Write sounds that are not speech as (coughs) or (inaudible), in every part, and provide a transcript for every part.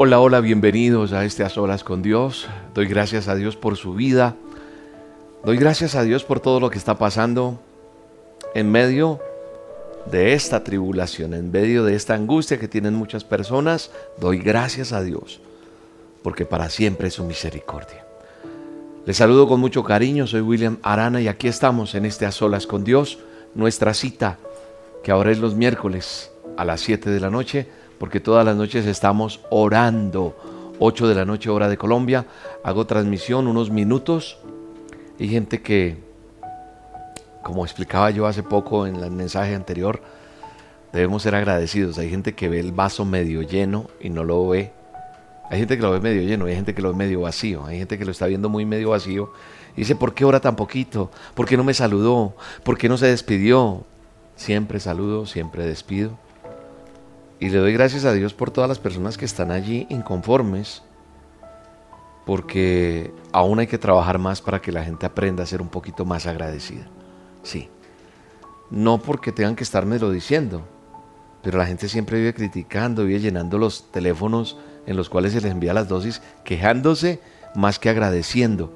Hola, hola, bienvenidos a este A Solas con Dios. Doy gracias a Dios por su vida. Doy gracias a Dios por todo lo que está pasando en medio de esta tribulación, en medio de esta angustia que tienen muchas personas. Doy gracias a Dios porque para siempre es su misericordia. Les saludo con mucho cariño, soy William Arana y aquí estamos en este A Solas con Dios, nuestra cita que ahora es los miércoles a las 7 de la noche porque todas las noches estamos orando. 8 de la noche hora de Colombia. Hago transmisión unos minutos. Hay gente que, como explicaba yo hace poco en el mensaje anterior, debemos ser agradecidos. Hay gente que ve el vaso medio lleno y no lo ve. Hay gente que lo ve medio lleno, hay gente que lo ve medio vacío, hay gente que lo está viendo muy medio vacío y dice, ¿por qué ora tan poquito? ¿Por qué no me saludó? ¿Por qué no se despidió? Siempre saludo, siempre despido. Y le doy gracias a Dios por todas las personas que están allí inconformes, porque aún hay que trabajar más para que la gente aprenda a ser un poquito más agradecida. Sí. No porque tengan que lo diciendo, pero la gente siempre vive criticando, vive llenando los teléfonos en los cuales se les envía las dosis, quejándose más que agradeciendo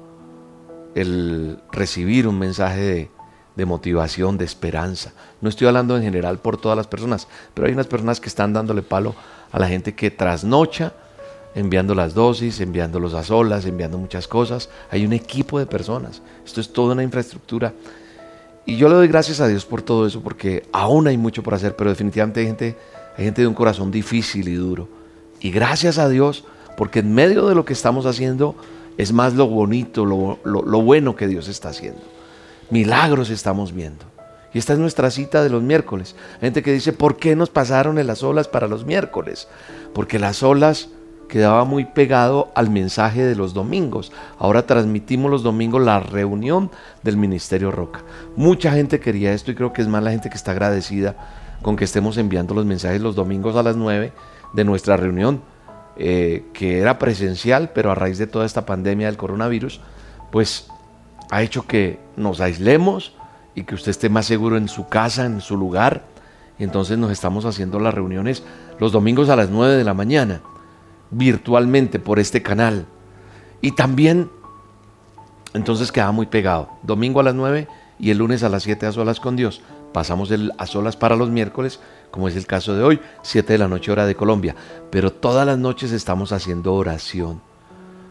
el recibir un mensaje de, de motivación, de esperanza. No estoy hablando en general por todas las personas, pero hay unas personas que están dándole palo a la gente que trasnocha, enviando las dosis, enviándolos a solas, enviando muchas cosas. Hay un equipo de personas. Esto es toda una infraestructura. Y yo le doy gracias a Dios por todo eso, porque aún hay mucho por hacer, pero definitivamente hay gente, hay gente de un corazón difícil y duro. Y gracias a Dios, porque en medio de lo que estamos haciendo es más lo bonito, lo, lo bueno que Dios está haciendo. Milagros estamos viendo. Y esta es nuestra cita de los miércoles. Gente que dice, ¿por qué nos pasaron en las olas para los miércoles? Porque las olas quedaba muy pegado al mensaje de los domingos. Ahora transmitimos los domingos la reunión del Ministerio Roca. Mucha gente quería esto y creo que es más la gente que está agradecida con que estemos enviando los mensajes los domingos a las 9 de nuestra reunión, eh, que era presencial, pero a raíz de toda esta pandemia del coronavirus, pues ha hecho que nos aislemos y que usted esté más seguro en su casa, en su lugar. Y entonces nos estamos haciendo las reuniones los domingos a las 9 de la mañana, virtualmente por este canal. Y también, entonces queda muy pegado. Domingo a las 9 y el lunes a las 7 a solas con Dios. Pasamos a solas para los miércoles, como es el caso de hoy, 7 de la noche hora de Colombia. Pero todas las noches estamos haciendo oración,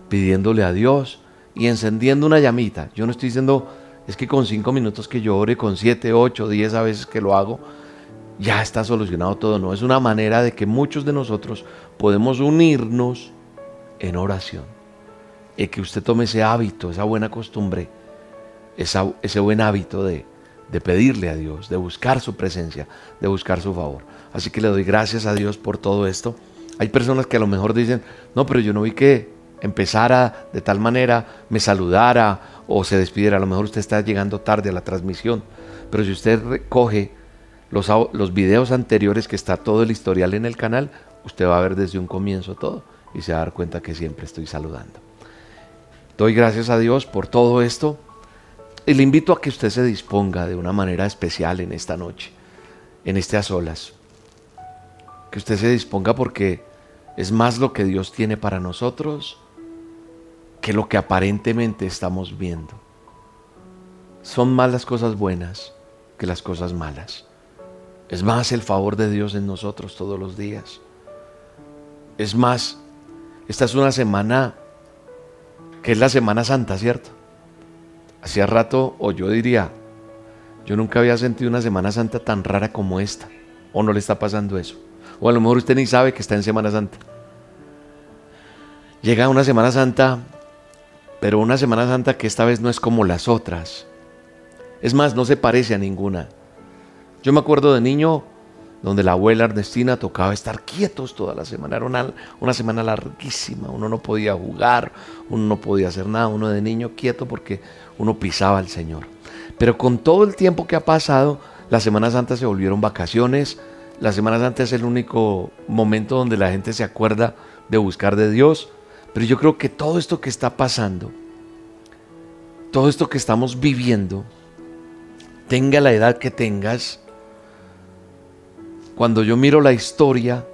pidiéndole a Dios y encendiendo una llamita. Yo no estoy diciendo, es que con cinco minutos que yo ore, con siete, ocho, diez a veces que lo hago, ya está solucionado todo. No, es una manera de que muchos de nosotros podemos unirnos en oración. Y que usted tome ese hábito, esa buena costumbre, ese buen hábito de, de pedirle a Dios, de buscar su presencia, de buscar su favor. Así que le doy gracias a Dios por todo esto. Hay personas que a lo mejor dicen, no, pero yo no vi que empezara de tal manera, me saludara o se despidiera. A lo mejor usted está llegando tarde a la transmisión, pero si usted recoge los, los videos anteriores que está todo el historial en el canal, usted va a ver desde un comienzo todo y se va a dar cuenta que siempre estoy saludando. Doy gracias a Dios por todo esto y le invito a que usted se disponga de una manera especial en esta noche, en este a solas. Que usted se disponga porque es más lo que Dios tiene para nosotros que lo que aparentemente estamos viendo. Son más las cosas buenas que las cosas malas. Es más el favor de Dios en nosotros todos los días. Es más, esta es una semana que es la Semana Santa, ¿cierto? Hacía rato, o yo diría, yo nunca había sentido una Semana Santa tan rara como esta. ¿O no le está pasando eso? O a lo mejor usted ni sabe que está en Semana Santa. Llega una Semana Santa pero una Semana Santa que esta vez no es como las otras. Es más, no se parece a ninguna. Yo me acuerdo de niño donde la abuela Ernestina tocaba estar quietos toda la semana. Era una, semana larguísima, uno no podía jugar, uno no podía hacer nada, uno de niño quieto porque uno pisaba al Señor. Pero con todo el tiempo que ha pasado, la Semana Santa se volvieron vacaciones. La Semana Santa es el único momento donde la gente se acuerda de buscar de Dios pero yo creo que todo esto que está pasando, todo esto que estamos viviendo, tenga la edad que tengas, cuando yo miro la historia,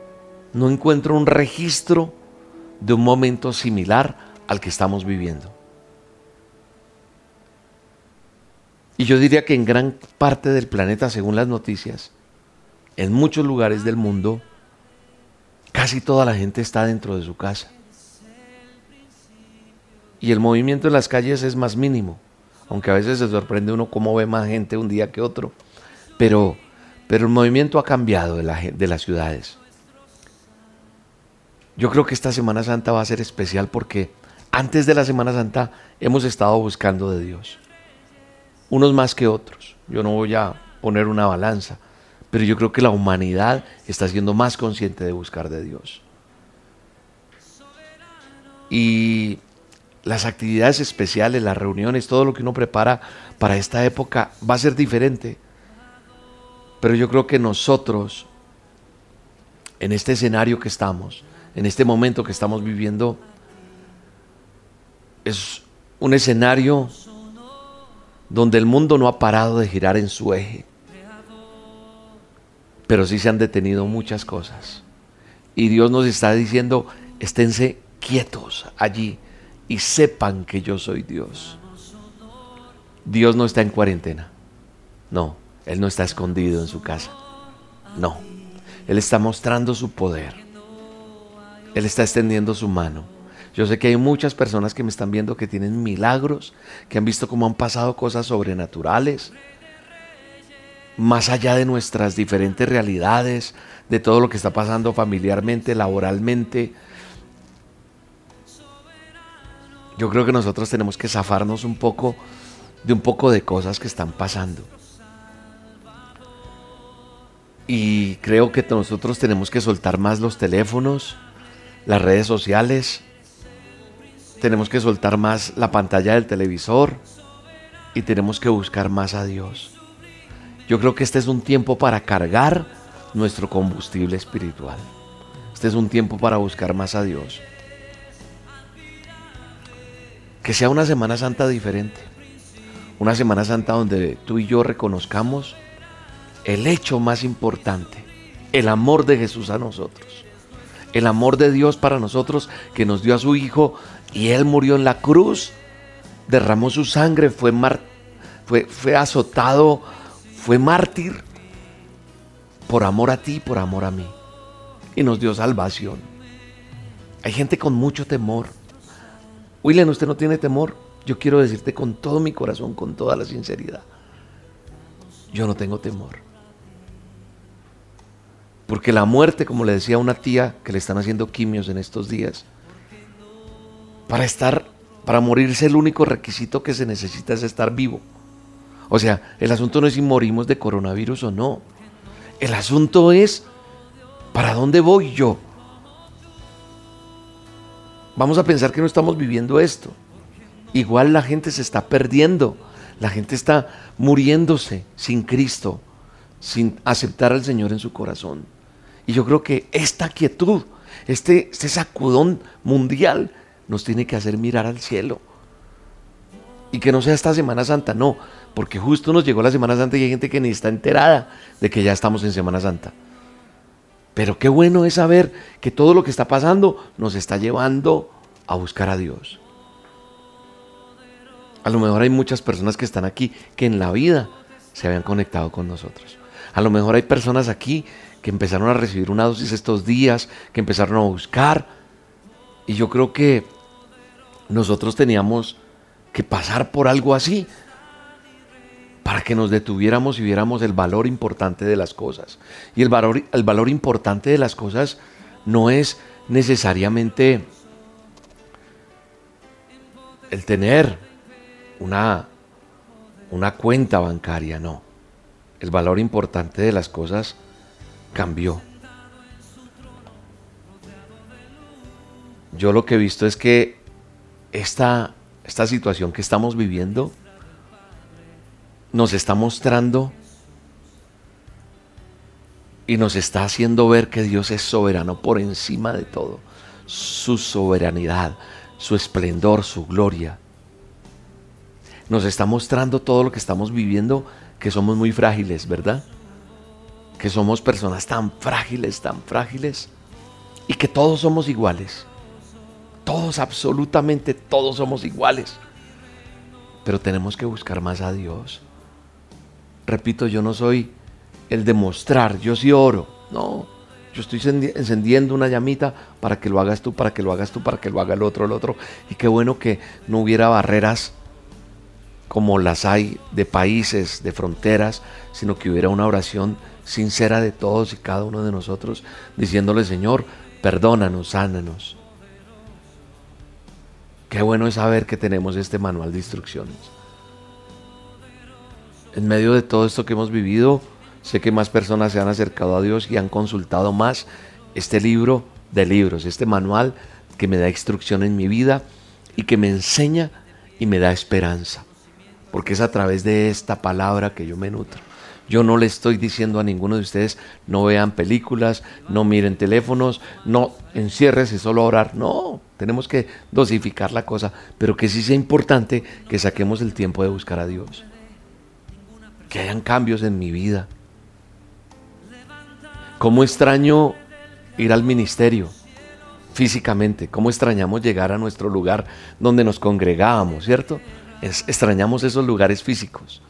no encuentro un registro de un momento similar al que estamos viviendo. Y yo diría que en gran parte del planeta, según las noticias, en muchos lugares del mundo, casi toda la gente está dentro de su casa. Y el movimiento en las calles es más mínimo, aunque a veces se sorprende uno cómo ve más gente un día que otro. Pero, pero el movimiento ha cambiado de, de las ciudades. Yo creo que esta Semana Santa va a ser especial porque antes de la Semana Santa hemos estado buscando de Dios. Unos más que otros. Yo no voy a poner una balanza, pero yo creo que la humanidad está siendo más consciente de buscar de Dios. Y las actividades especiales, las reuniones, todo lo que uno prepara para esta época va a ser diferente. Pero yo creo que nosotros, en este escenario que estamos, en este momento que estamos viviendo es un escenario donde el mundo no ha parado de girar en su eje, pero sí se han detenido muchas cosas. Y Dios nos está diciendo, esténse quietos allí y sepan que yo soy Dios. Dios no está en cuarentena. No, Él no está escondido en su casa. No, Él está mostrando su poder. Él está extendiendo su mano. Yo sé que hay muchas personas que me están viendo que tienen milagros, que han visto cómo han pasado cosas sobrenaturales, más allá de nuestras diferentes realidades, de todo lo que está pasando familiarmente, laboralmente. Yo creo que nosotros tenemos que zafarnos un poco de un poco de cosas que están pasando. Y creo que nosotros tenemos que soltar más los teléfonos, las redes sociales, tenemos que soltar más la pantalla del televisor y tenemos que buscar más a Dios. Yo creo que este es un tiempo para cargar nuestro combustible espiritual. Este es un tiempo para buscar más a Dios. Que sea una Semana Santa diferente. Una Semana Santa donde tú y yo reconozcamos el hecho más importante, el amor de Jesús a nosotros el amor de Dios para nosotros que nos dio a su Hijo y Él murió en la cruz, derramó su sangre, fue, fue, azotado, fue mártir por amor a ti, por amor a mí. Y nos dio salvación. Hay gente con mucho temor. William, ¿usted no tiene temor? Yo quiero decirte con todo mi corazón, con toda la sinceridad. Yo no tengo temor. Porque la muerte, como le decía a una tía que le están haciendo quimios en estos días, para estar, para morirse el único requisito que se necesita es estar vivo. O sea, el asunto no es si morimos de coronavirus o no. El asunto es, ¿para dónde voy yo? Vamos a pensar que no estamos viviendo esto. Igual la gente se está perdiendo. La gente está muriéndose sin Cristo, sin aceptar al Señor en su corazón. Y yo creo que esta quietud, este, este sacudón mundial, nos tiene que hacer mirar al cielo. Y que no sea esta Semana Santa, no, porque justo nos llegó la Semana Santa y hay gente que ni está enterada de que ya estamos en Semana Santa. Pero qué bueno es saber que todo lo que está pasando nos está llevando a buscar a Dios. A lo mejor hay muchas personas que están aquí que en la vida se habían conectado con nosotros. A lo mejor hay personas aquí que empezaron a recibir una dosis estos días, que empezaron a buscar. Y yo creo que nosotros teníamos que pasar por algo así para que nos detuviéramos y viéramos el valor importante de las cosas. Y el valor, el valor importante de las cosas no es necesariamente el tener una, una cuenta bancaria, no. El valor importante de las cosas cambió. Yo lo que he visto es que esta, esta situación que estamos viviendo nos está mostrando y nos está haciendo ver que Dios es soberano por encima de todo. Su soberanidad, su esplendor, su gloria. Nos está mostrando todo lo que estamos viviendo, que somos muy frágiles, ¿verdad? que somos personas tan frágiles, tan frágiles, y que todos somos iguales. Todos, absolutamente todos somos iguales. Pero tenemos que buscar más a Dios. Repito, yo no soy el demostrar, yo sí oro. No, yo estoy encendiendo una llamita para que lo hagas tú, para que lo hagas tú, para que lo haga el otro, el otro. Y qué bueno que no hubiera barreras como las hay de países, de fronteras, sino que hubiera una oración sincera de todos y cada uno de nosotros, diciéndole, Señor, perdónanos, sánanos. Qué bueno es saber que tenemos este manual de instrucciones. En medio de todo esto que hemos vivido, sé que más personas se han acercado a Dios y han consultado más este libro de libros, este manual que me da instrucción en mi vida y que me enseña y me da esperanza porque es a través de esta palabra que yo me nutro. Yo no le estoy diciendo a ninguno de ustedes, no vean películas, no miren teléfonos, no enciérrese solo a orar. No, tenemos que dosificar la cosa, pero que sí sea importante que saquemos el tiempo de buscar a Dios. Que hayan cambios en mi vida. ¿Cómo extraño ir al ministerio físicamente? ¿Cómo extrañamos llegar a nuestro lugar donde nos congregábamos, cierto? extrañamos esos lugares físicos.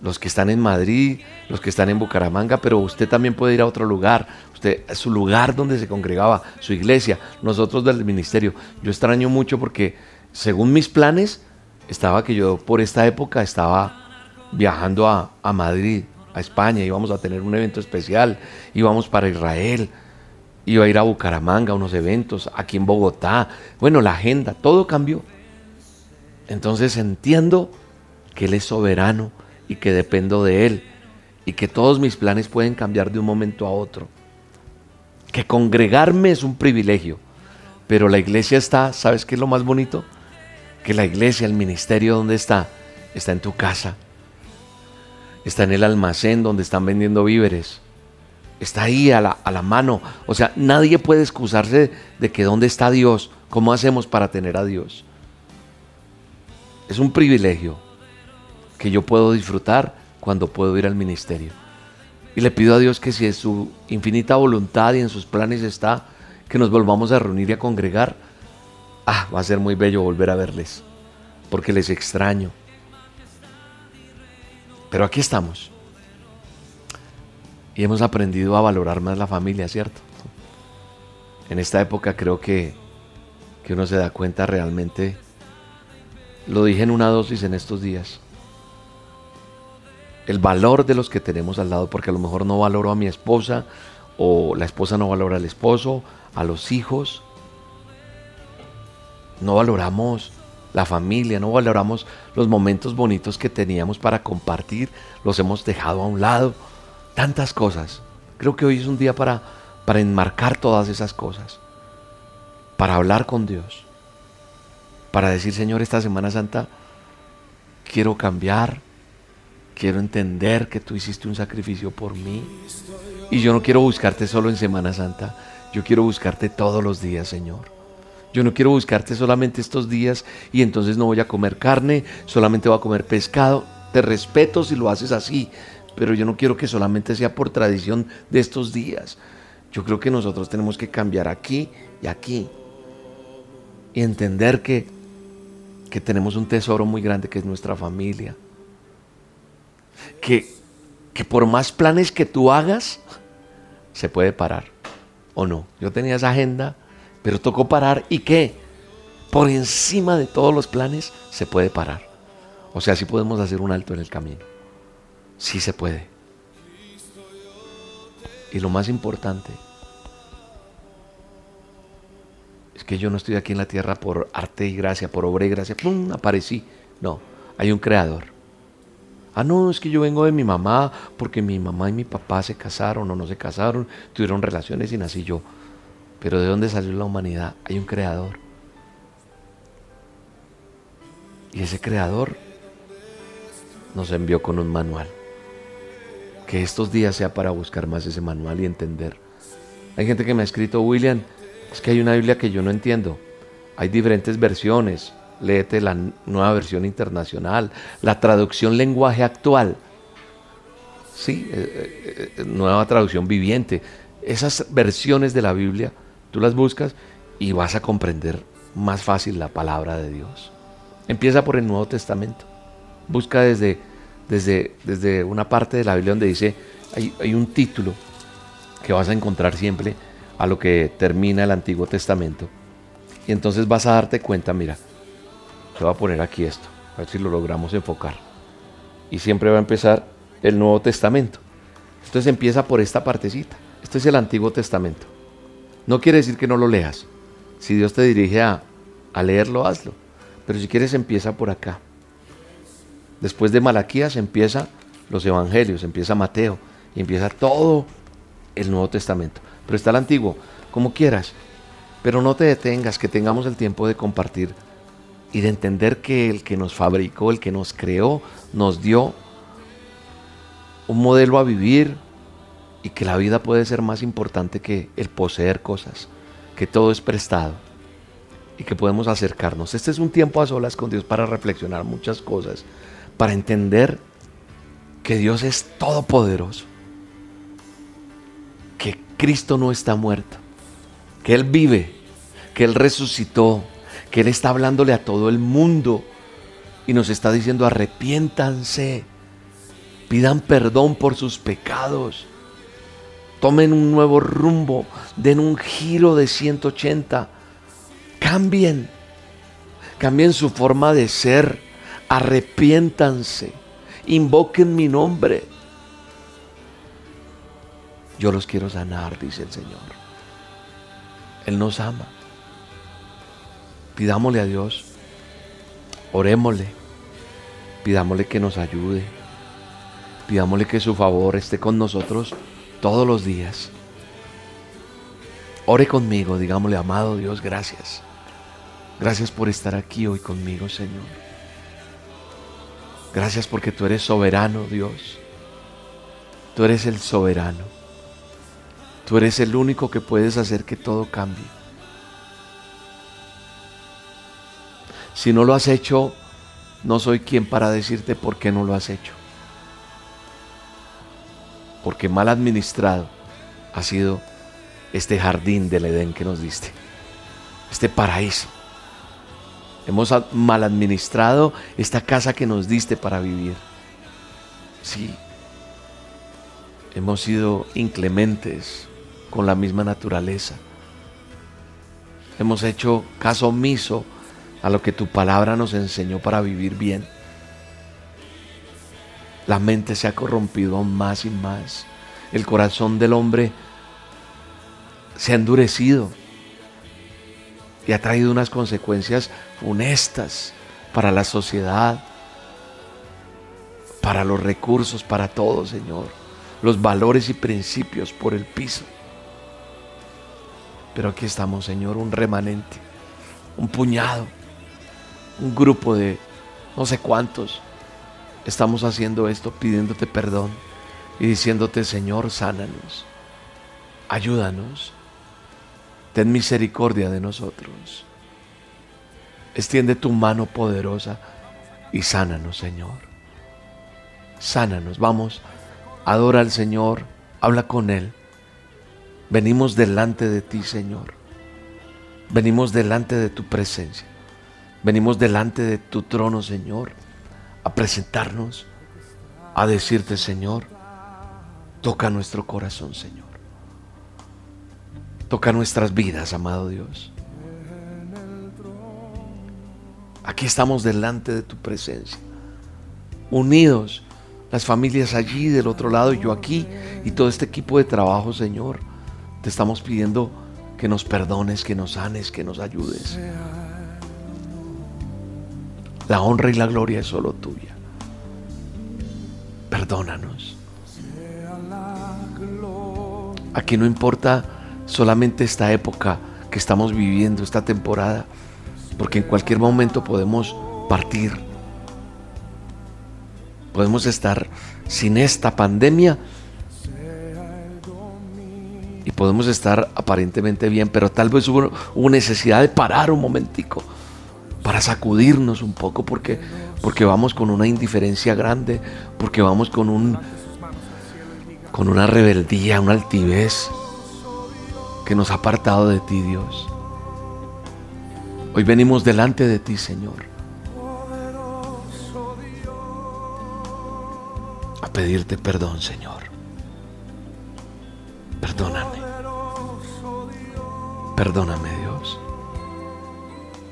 Los que están en Madrid, los que están en Bucaramanga, pero usted también puede ir a otro lugar. Usted, su lugar donde se congregaba, su iglesia, nosotros del ministerio. Yo extraño mucho porque, según mis planes, estaba que yo por esta época estaba viajando a, Madrid, a España, íbamos a tener un evento especial, íbamos para Israel, iba a ir a Bucaramanga, a unos eventos, aquí en Bogotá. Bueno, la agenda, todo cambió. Entonces entiendo que Él es soberano y que dependo de Él y que todos mis planes pueden cambiar de un momento a otro. Que congregarme es un privilegio, pero la iglesia está, ¿sabes qué es lo más bonito? Que la iglesia, el ministerio, ¿dónde está? Está en tu casa, está en el almacén donde están vendiendo víveres, está ahí a la, a la mano. O sea, nadie puede excusarse de que dónde está Dios, cómo hacemos para tener a Dios. Es un privilegio que yo puedo disfrutar cuando puedo ir al ministerio. Y le pido a Dios que si en su infinita voluntad y en sus planes está que nos volvamos a reunir y a congregar, ah, va a ser muy bello volver a verles, porque les extraño. Pero aquí estamos. Y hemos aprendido a valorar más la familia, ¿cierto? En esta época creo que, que uno se da cuenta realmente lo dije en una dosis en estos días. El valor de los que tenemos al lado, porque a lo mejor no valoro a mi esposa, o la esposa no valora al esposo, a los hijos. No valoramos la familia, no valoramos los momentos bonitos que teníamos para compartir, los hemos dejado a un lado. Tantas cosas. Creo que hoy es un día para, para enmarcar todas esas cosas, para hablar con Dios para decir, Señor, esta Semana Santa quiero cambiar, quiero entender que tú hiciste un sacrificio por mí. Y yo no quiero buscarte solo en Semana Santa, yo quiero buscarte todos los días, Señor. Yo no quiero buscarte solamente estos días y entonces no voy a comer carne, solamente voy a comer pescado. Te respeto si lo haces así, pero yo no quiero que solamente sea por tradición de estos días. Yo creo que nosotros tenemos que cambiar aquí y aquí y entender que que tenemos un tesoro muy grande que es nuestra familia. Que, que por más planes que tú hagas, se puede parar. ¿O no? Yo tenía esa agenda, pero tocó parar. ¿Y qué? Por encima de todos los planes se puede parar. O sea, sí podemos hacer un alto en el camino. Sí se puede. Y lo más importante, es que yo no estoy aquí en la tierra por arte y gracia, por obra y gracia, ¡pum! aparecí. No, hay un creador. Ah, no, es que yo vengo de mi mamá porque mi mamá y mi papá se casaron o no se casaron, tuvieron relaciones y nací yo. Pero ¿de dónde salió la humanidad? Hay un creador. Y ese creador nos envió con un manual. Que estos días sea para buscar más ese manual y entender. Hay gente que me ha escrito, William, es que hay una Biblia que yo no entiendo. Hay diferentes versiones. Léete la nueva versión internacional, la traducción lenguaje actual. Sí, eh, eh, eh, nueva traducción viviente. Esas versiones de la Biblia, tú las buscas y vas a comprender más fácil la palabra de Dios. Empieza por el Nuevo Testamento. Busca desde, desde, desde una parte de la Biblia donde dice, hay, hay un título que vas a encontrar siempre a lo que termina el Antiguo Testamento. Y entonces vas a darte cuenta, mira, te voy a poner aquí esto, a ver si lo logramos enfocar. Y siempre va a empezar el Nuevo Testamento. Entonces empieza por esta partecita. Esto es el Antiguo Testamento. No quiere decir que no lo leas. Si Dios te dirige a, a leerlo, hazlo. Pero si quieres, empieza por acá. Después de Malaquías empieza los evangelios, empieza Mateo y empieza todo el Nuevo Testamento. Pero está el Antiguo, como quieras. Pero no te detengas, que tengamos el tiempo de compartir y de entender que el que nos fabricó, el que nos creó, nos dio un modelo a vivir y que la vida puede ser más importante que el poseer cosas, que todo es prestado y que podemos acercarnos. Este es un tiempo a solas con Dios para reflexionar muchas cosas, para entender que Dios es todopoderoso, que Cristo no está muerto, que Él vive, que Él resucitó, que Él está hablándole a todo el mundo y nos está diciendo arrepiéntanse, pidan perdón por sus pecados, tomen un nuevo rumbo, den un giro de 180, cambien, cambien su forma de ser, arrepiéntanse, invoquen mi nombre. Yo los quiero sanar, dice el Señor. Él nos ama. Pidámosle a Dios, orémosle, pidámosle que nos ayude, pidámosle que su favor esté con nosotros todos los días. Ore conmigo, digámosle, amado Dios, gracias. Gracias por estar aquí hoy conmigo, Señor. Gracias porque tú eres soberano, Dios. Tú eres el soberano. Tú eres el único que puedes hacer que todo cambie. Si no lo has hecho, no soy quien para decirte por qué no lo has hecho. Porque mal administrado ha sido este jardín del Edén que nos diste. Este paraíso. Hemos mal administrado esta casa que nos diste para vivir. Sí. Hemos sido inclementes, con la misma naturaleza. Hemos hecho caso omiso a lo que tu palabra nos enseñó para vivir bien. La mente se ha corrompido más y más. El corazón del hombre se ha endurecido y ha traído unas consecuencias funestas para la sociedad, para los recursos, para todo, Señor. Los valores y principios por el piso. Pero aquí estamos, Señor, un remanente, un puñado, un grupo de no sé cuántos. Estamos haciendo esto pidiéndote perdón y diciéndote, Señor, sánanos, ayúdanos, ten misericordia de nosotros. Extiende tu mano poderosa y sánanos, Señor. Sánanos, vamos, adora al Señor, habla con Él. Venimos delante de ti, Señor. Venimos delante de tu presencia. Venimos delante de tu trono, Señor, a presentarnos, a decirte, Señor, toca nuestro corazón, Señor. Toca nuestras vidas, amado Dios. Aquí estamos delante de tu presencia, unidos, las familias allí del otro lado y yo aquí y todo este equipo de trabajo, Señor te estamos pidiendo que nos perdones, que nos sanes, que nos ayudes. La honra y la gloria es solo tuya. Perdónanos. Aquí no importa solamente esta época que estamos viviendo, esta temporada, porque en cualquier momento podemos partir. Podemos estar sin esta pandemia y podemos estar aparentemente bien, pero tal vez hubo, necesidad de parar un momentico para sacudirnos un poco porque, porque vamos con una indiferencia grande, porque vamos con un con una rebeldía, una altivez que nos ha apartado de ti, Dios. Hoy venimos delante de ti, Señor, a pedirte perdón, Señor. Perdóname. Perdóname, Dios.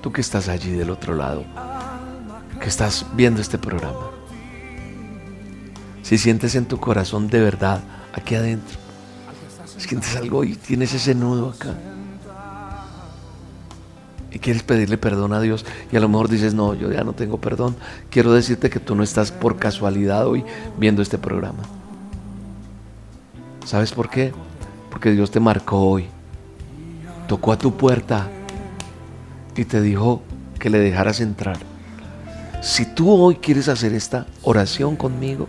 Tú que estás allí del otro lado, que estás viendo este programa. Si sientes en tu corazón de verdad, aquí adentro, sientes algo y tienes ese nudo acá. Y quieres pedirle perdón a Dios y a lo mejor dices, no, yo ya no tengo perdón. Quiero decirte que tú no estás por casualidad hoy viendo este programa. ¿Sabes por qué? Porque Dios te marcó hoy. Tocó a tu puerta y te dijo que le dejaras entrar. Si tú hoy quieres hacer esta oración conmigo,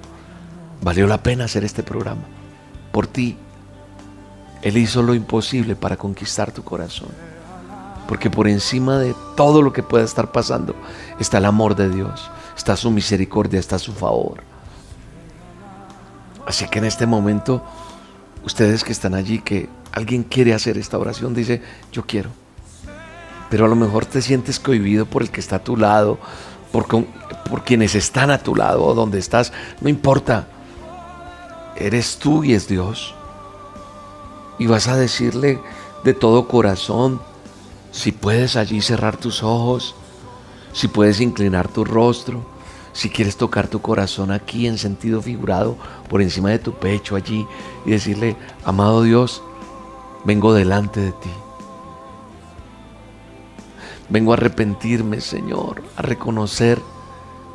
valió la pena hacer este programa. Por ti, Él hizo lo imposible para conquistar tu corazón. Porque por encima de todo lo que pueda estar pasando está el amor de Dios, está su misericordia, está su favor. Así que en este momento, ustedes que están allí, que alguien quiere hacer esta oración, dice, yo quiero. Pero a lo mejor te sientes cohibido por el que está a tu lado, por, por quienes están a tu lado o donde estás, no importa. Eres tú y es Dios. Y vas a decirle de todo corazón, si puedes allí cerrar tus ojos, si puedes inclinar tu rostro, si quieres tocar tu corazón aquí en sentido figurado, por encima de tu pecho allí, y decirle, amado Dios, vengo delante de ti. Vengo a arrepentirme, Señor, a reconocer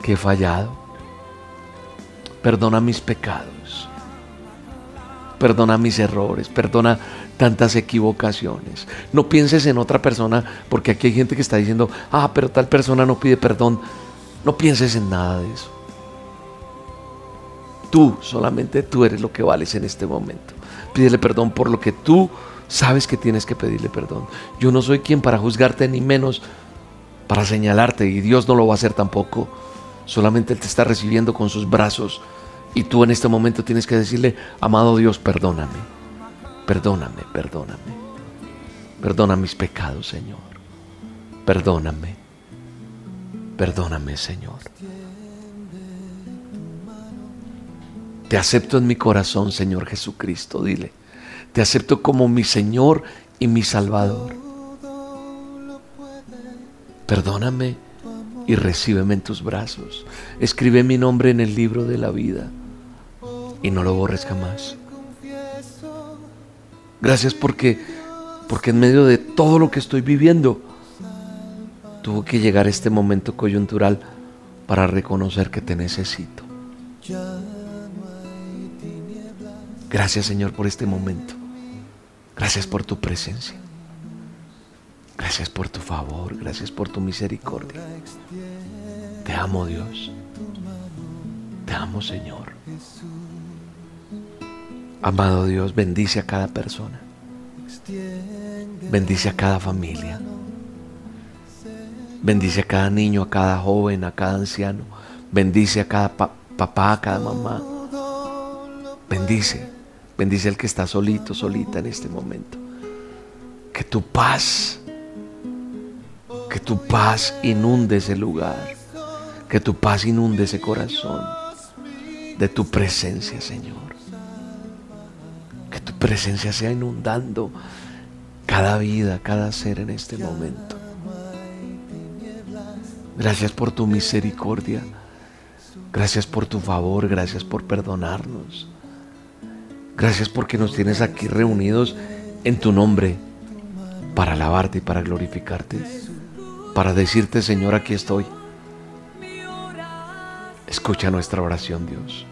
que he fallado. Perdona mis pecados. Perdona mis errores. Perdona tantas equivocaciones. No pienses en otra persona, porque aquí hay gente que está diciendo, ah, pero tal persona no pide perdón. No pienses en nada de eso. Tú, solamente tú eres lo que vales en este momento. Pídele perdón por lo que tú sabes que tienes que pedirle perdón. Yo no soy quien para juzgarte, ni menos para señalarte, y Dios no lo va a hacer tampoco. Solamente Él te está recibiendo con sus brazos. Y tú en este momento tienes que decirle, amado Dios, perdóname Perdóname, perdóname. Perdona mis pecados, Señor. Perdóname. Perdóname, Señor. Te acepto en mi corazón, Señor Jesucristo. Dile, te acepto como mi Señor y mi Salvador. Perdóname y recíbeme en tus brazos. Escribe mi nombre en el libro de la vida y no lo borres jamás. Gracias porque, porque en medio de todo lo que estoy viviendo, tuvo que llegar este momento coyuntural para reconocer que te necesito. Gracias Señor por este momento. Gracias por tu presencia. Gracias por tu favor. Gracias por tu misericordia. Te amo Dios. Te amo Señor. Amado Dios, bendice a cada persona. Bendice a cada familia. Bendice a cada niño, a cada joven, a cada anciano. Bendice a cada papá, a cada mamá. Bendice. Bendice al que está solito, solita en este momento. Que tu paz, que tu paz inunde ese lugar. Que tu paz inunde ese corazón de tu presencia, Señor tu presencia sea inundando cada vida, cada ser en este momento. Gracias por tu misericordia. Gracias por tu favor. Gracias por perdonarnos. Gracias porque nos tienes aquí reunidos en tu nombre para alabarte y para glorificarte. Para decirte, Señor, aquí estoy. Escucha nuestra oración, Dios.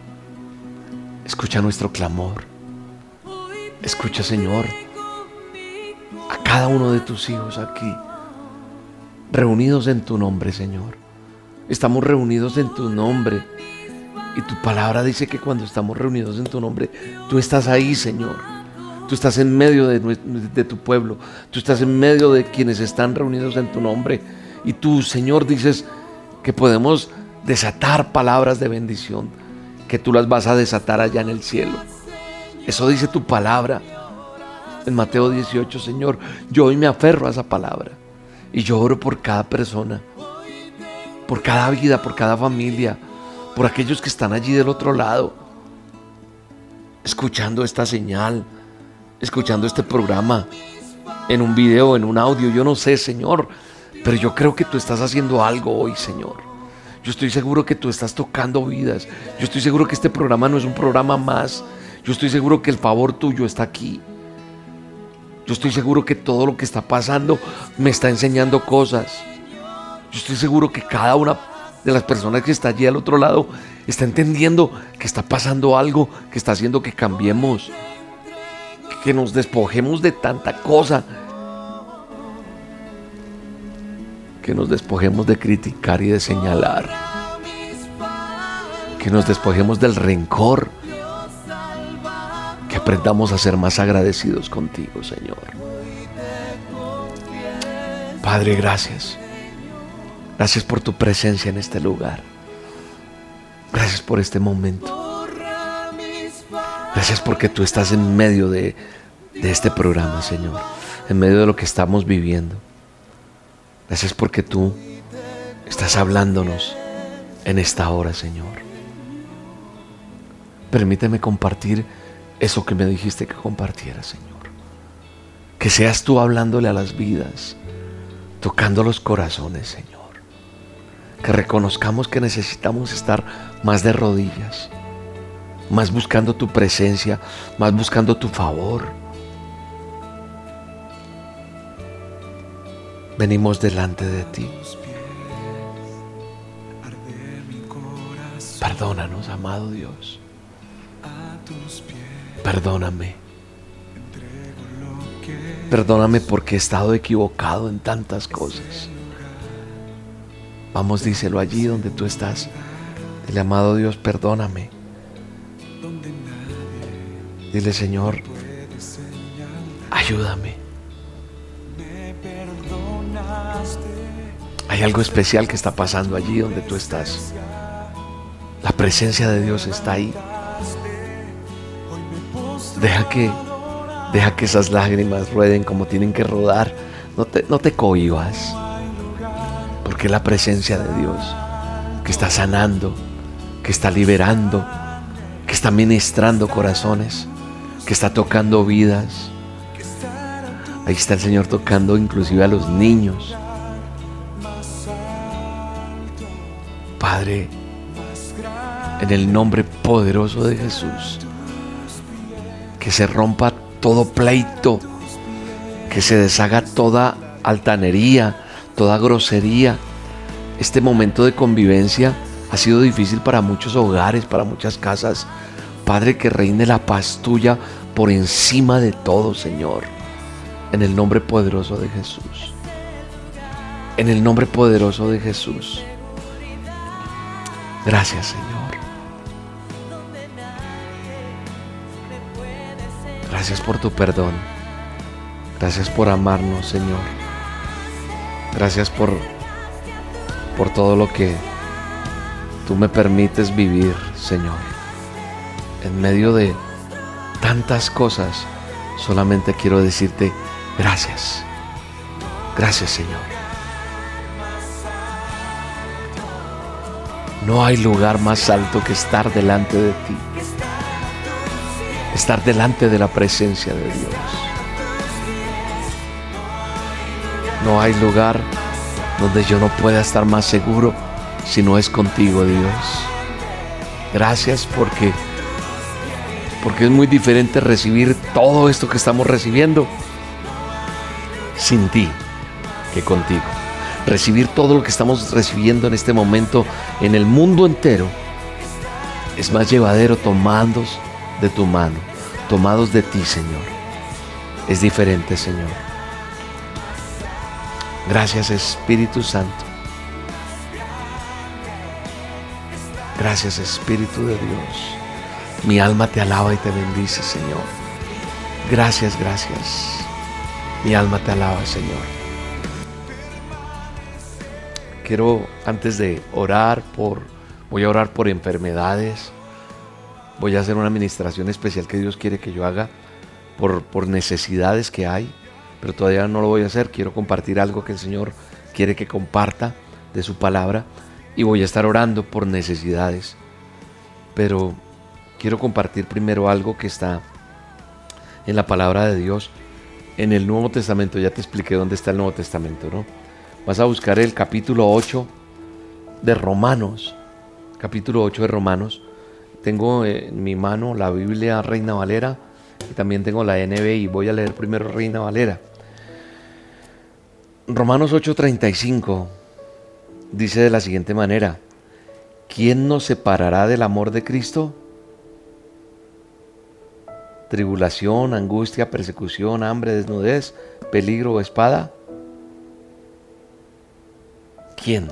Escucha nuestro clamor. Escucha, Señor, a cada uno de tus hijos aquí, reunidos en tu nombre, Señor. Estamos reunidos en tu nombre. Y tu palabra dice que cuando estamos reunidos en tu nombre, tú estás ahí, Señor. Tú estás en medio de, tu pueblo. Tú estás en medio de quienes están reunidos en tu nombre. Y tú, Señor, dices que podemos desatar palabras de bendición, que tú las vas a desatar allá en el cielo. Eso dice tu palabra. En Mateo 18, Señor, yo hoy me aferro a esa palabra. Y yo oro por cada persona, por cada vida, por cada familia, por aquellos que están allí del otro lado, escuchando esta señal, escuchando este programa, en un video, en un audio, yo no sé, Señor, pero yo creo que tú estás haciendo algo hoy, Señor. Yo estoy seguro que tú estás tocando vidas. Yo estoy seguro que este programa no es un programa más. Yo estoy seguro que el favor tuyo está aquí. Yo estoy seguro que todo lo que está pasando me está enseñando cosas. Yo estoy seguro que cada una de las personas que está allí al otro lado está entendiendo que está pasando algo que está haciendo que cambiemos, que nos despojemos de tanta cosa, que nos despojemos de criticar y de señalar, que nos despojemos del rencor que aprendamos a ser más agradecidos contigo, Señor. Padre, gracias. Gracias por tu presencia en este lugar. Gracias por este momento. Gracias porque tú estás en medio de, de este programa, Señor. En medio de lo que estamos viviendo. Gracias porque tú estás hablándonos en esta hora, Señor. Permíteme compartir eso que me dijiste que compartiera, Señor. Que seas tú hablándole a las vidas, tocando los corazones, Señor. Que reconozcamos que necesitamos estar más de rodillas, más buscando tu presencia, más buscando tu favor. Venimos delante de ti. Perdónanos, amado Dios. Perdóname. Perdóname porque he estado equivocado en tantas cosas. Vamos, díselo allí donde tú estás. El amado Dios, perdóname. Dile, Señor, ayúdame. Hay algo especial que está pasando allí donde tú estás. La presencia de Dios está ahí. Deja que, deja que esas lágrimas rueden como tienen que rodar. No te, no te cohibas. Porque la presencia de Dios que está sanando, que está liberando, que está ministrando corazones, que está tocando vidas. Ahí está el Señor tocando inclusive a los niños. Padre, en el nombre poderoso de Jesús, que se rompa todo pleito, que se deshaga toda altanería, toda grosería. Este momento de convivencia ha sido difícil para muchos hogares, para muchas casas. Padre, que reine la paz tuya por encima de todo, Señor. En el nombre poderoso de Jesús. En el nombre poderoso de Jesús. Gracias, Señor. Gracias por tu perdón. Gracias por amarnos, Señor. Gracias por, por todo lo que tú me permites vivir, Señor. En medio de tantas cosas, solamente quiero decirte gracias. Gracias, Señor. No hay lugar más alto que estar delante de ti estar delante de la presencia de Dios. No hay lugar donde yo no pueda estar más seguro si no es contigo, Dios. Gracias porque porque es muy diferente recibir todo esto que estamos recibiendo sin ti que contigo. Recibir todo lo que estamos recibiendo en este momento en el mundo entero es más llevadero tomando de tu mano, tomados de ti, Señor. Es diferente, Señor. Gracias, Espíritu Santo. Gracias, Espíritu de Dios. Mi alma te alaba y te bendice, Señor. Gracias, gracias. Mi alma te alaba, Señor. Quiero, antes de orar por, voy a orar por enfermedades voy a hacer una administración especial que Dios quiere que yo haga por, por necesidades que hay, pero todavía no lo voy a hacer. Quiero compartir algo que el Señor quiere que comparta de su palabra y voy a estar orando por necesidades. Pero quiero compartir primero algo que está en la palabra de Dios. En el Nuevo Testamento, ya te expliqué dónde está el Nuevo Testamento, ¿no? Vas a buscar el capítulo 8 de Romanos. Capítulo 8 de Romanos. Tengo en mi mano la Biblia Reina Valera y también tengo la NBI. Voy a leer primero Reina Valera. Romanos 8:35 dice de la siguiente manera, ¿quién nos separará del amor de Cristo? Tribulación, angustia, persecución, hambre, desnudez, peligro o espada. ¿Quién?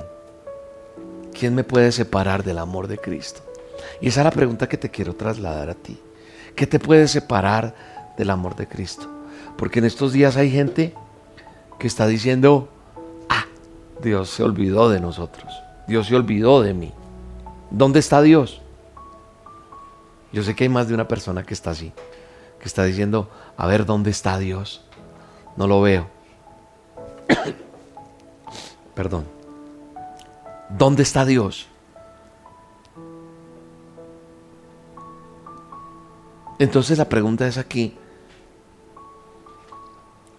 ¿Quién me puede separar del amor de Cristo? Y esa es la pregunta que te quiero trasladar a ti. ¿Qué te puede separar del amor de Cristo? Porque en estos días hay gente que está diciendo, ah, Dios se olvidó de nosotros, Dios se olvidó de mí. ¿Dónde está Dios? Yo sé que hay más de una persona que está así, que está diciendo, a ver, ¿dónde está Dios? No lo veo. (coughs) Perdón. ¿Dónde está Dios? Entonces la pregunta es aquí,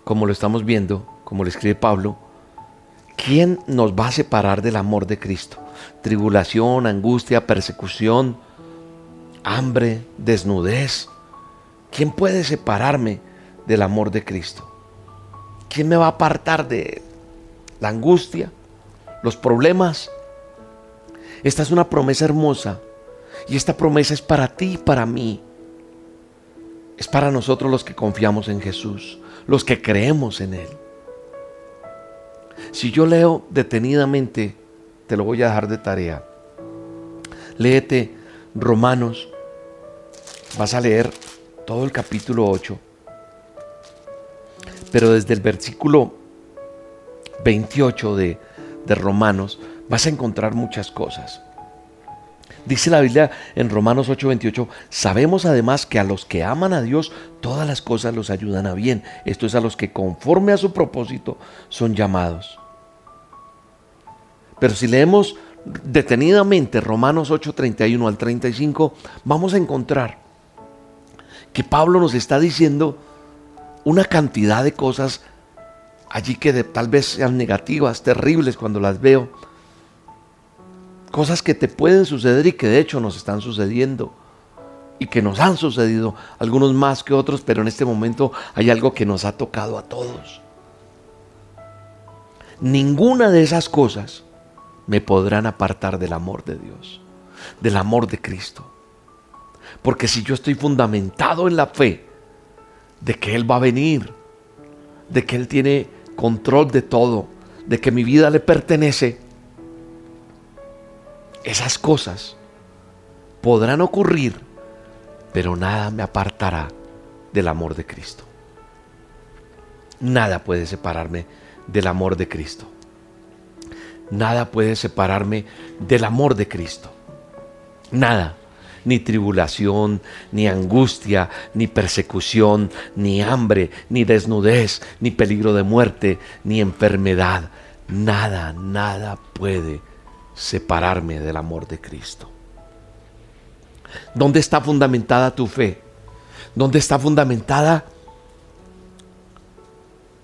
como lo estamos viendo, como le escribe Pablo, ¿quién nos va a separar del amor de Cristo? Tribulación, angustia, persecución, hambre, desnudez. ¿Quién puede separarme del amor de Cristo? ¿Quién me va a apartar de la angustia, los problemas? Esta es una promesa hermosa y esta promesa es para ti y para mí. Es para nosotros los que confiamos en Jesús, los que creemos en Él. Si yo leo detenidamente, te lo voy a dejar de tarea. Léete Romanos, vas a leer todo el capítulo 8, pero desde el versículo 28 de, de Romanos vas a encontrar muchas cosas. Dice la Biblia en Romanos 8:28, sabemos además que a los que aman a Dios, todas las cosas los ayudan a bien. Esto es a los que conforme a su propósito son llamados. Pero si leemos detenidamente Romanos 8:31 al 35, vamos a encontrar que Pablo nos está diciendo una cantidad de cosas allí que tal vez sean negativas, terribles cuando las veo cosas que te pueden suceder y que de hecho nos están sucediendo y que nos han sucedido, algunos más que otros, pero en este momento hay algo que nos ha tocado a todos. Ninguna de esas cosas me podrán apartar del amor de Dios, del amor de Cristo. Porque si yo estoy fundamentado en la fe de que Él va a venir, de que Él tiene control de todo, de que mi vida le pertenece, esas cosas podrán ocurrir, pero nada me apartará del amor de Cristo. Nada puede separarme del amor de Cristo. Nada puede separarme del amor de Cristo. Nada. Ni tribulación, ni angustia, ni persecución, ni hambre, ni desnudez, ni peligro de muerte, ni enfermedad. Nada, nada puede separarme del amor de Cristo. ¿Dónde está fundamentada tu fe? ¿Dónde está fundamentada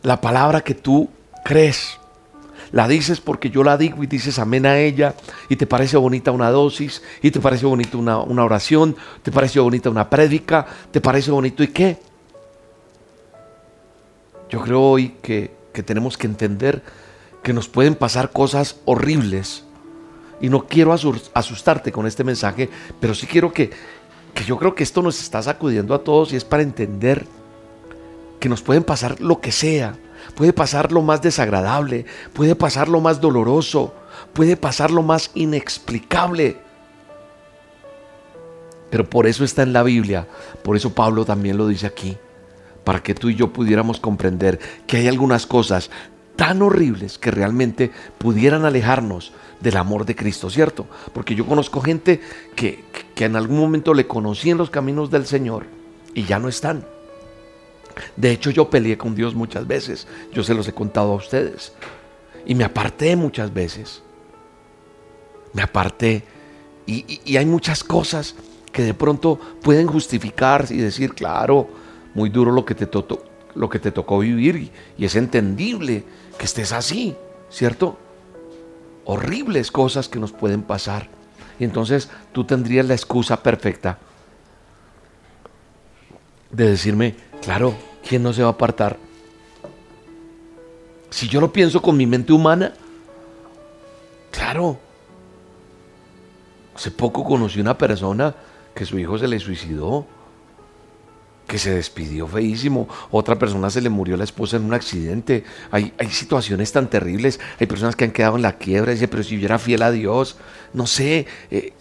la palabra que tú crees? La dices porque yo la digo y dices amén a ella y te parece bonita una dosis y te parece bonita una, una oración, te parece bonita una prédica, te parece bonito y qué. Yo creo hoy que, que tenemos que entender que nos pueden pasar cosas horribles y no quiero asustarte con este mensaje, pero sí quiero que, que yo creo que esto nos está sacudiendo a todos y es para entender que nos pueden pasar lo que sea. Puede pasar lo más desagradable, puede pasar lo más doloroso, puede pasar lo más inexplicable. Pero por eso está en la Biblia, por eso Pablo también lo dice aquí, para que tú y yo pudiéramos comprender que hay algunas cosas tan horribles que realmente pudieran alejarnos del amor de Cristo, ¿cierto? Porque yo conozco gente que, en algún momento le conocí en los caminos del Señor y ya no están. De hecho, yo peleé con Dios muchas veces. Yo se los he contado a ustedes. Y me aparté muchas veces. Me aparté. Y, hay muchas cosas que de pronto pueden justificar y decir, claro, muy duro lo que te, lo que te tocó vivir y es entendible que estés así, ¿cierto? Horribles cosas que nos pueden pasar. Y entonces tú tendrías la excusa perfecta de decirme, claro, ¿quién no se va a apartar? Si yo lo pienso con mi mente humana, claro. Hace poco conocí una persona que su hijo se le suicidó, que se despidió feísimo, otra persona se le murió la esposa en un accidente. Hay, situaciones tan terribles, hay personas que han quedado en la quiebra y pero si yo era fiel a Dios, no sé, eh,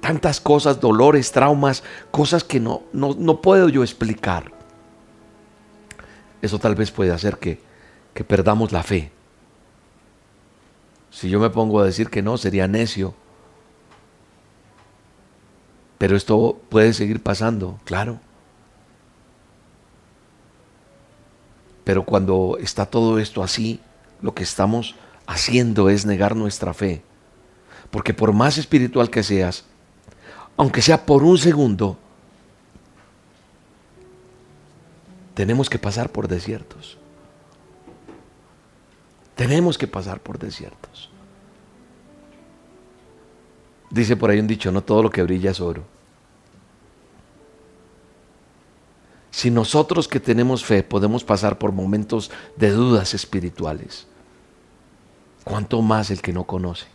tantas cosas, dolores, traumas, cosas que no, no, no puedo yo explicar. Eso tal vez puede hacer que, que perdamos la fe. Si yo me pongo a decir que no, sería necio. Pero esto puede seguir pasando, claro. Pero cuando está todo esto así, lo que estamos haciendo es negar nuestra fe. Porque por más espiritual que seas, aunque sea por un segundo, tenemos que pasar por desiertos. Tenemos que pasar por desiertos. Dice por ahí un dicho, no todo lo que brilla es oro. Si nosotros que tenemos fe podemos pasar por momentos de dudas espirituales, ¿cuánto más el que no conoce?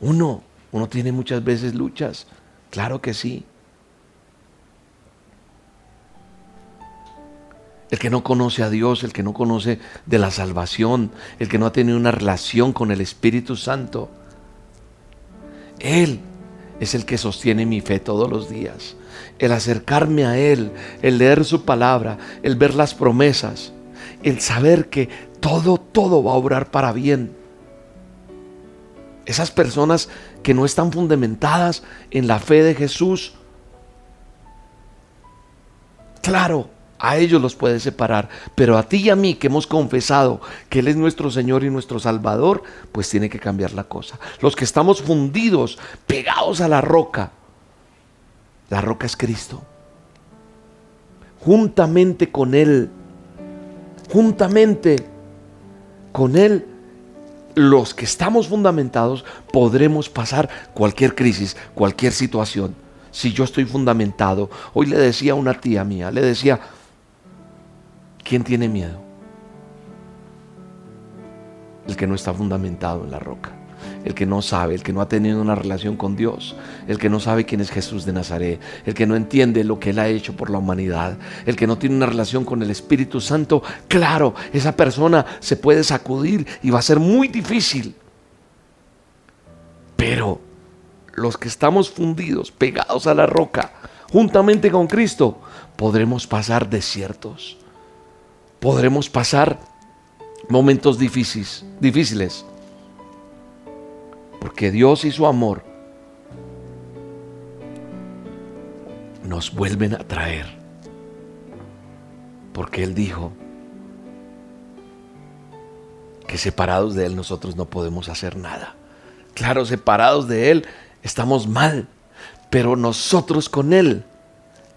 Uno uno tiene muchas veces luchas, claro que sí. El que no conoce a Dios, el que no conoce de la salvación, el que no ha tenido una relación con el Espíritu Santo, Él es el que sostiene mi fe todos los días. El acercarme a Él, el leer su palabra, el ver las promesas, el saber que todo, todo va a obrar para bien. Esas personas que no están fundamentadas en la fe de Jesús, claro, a ellos los puede separar, pero a ti y a mí que hemos confesado que Él es nuestro Señor y nuestro Salvador, pues tiene que cambiar la cosa. Los que estamos fundidos, pegados a la roca, la roca es Cristo. Juntamente con Él, juntamente con Él los que estamos fundamentados podremos pasar cualquier crisis, cualquier situación. Si yo estoy fundamentado, hoy le decía a una tía mía, le decía, ¿quién tiene miedo? El que no está fundamentado en la roca el que no sabe, el que no ha tenido una relación con Dios, el que no sabe quién es Jesús de Nazaret, el que no entiende lo que Él ha hecho por la humanidad, el que no tiene una relación con el Espíritu Santo, claro, esa persona se puede sacudir y va a ser muy difícil. Pero los que estamos fundidos, pegados a la roca, juntamente con Cristo, podremos pasar desiertos, podremos pasar momentos difíciles, difíciles porque Dios y su amor nos vuelven a traer. Porque Él dijo que separados de Él nosotros no podemos hacer nada. Claro, separados de Él estamos mal, pero nosotros con Él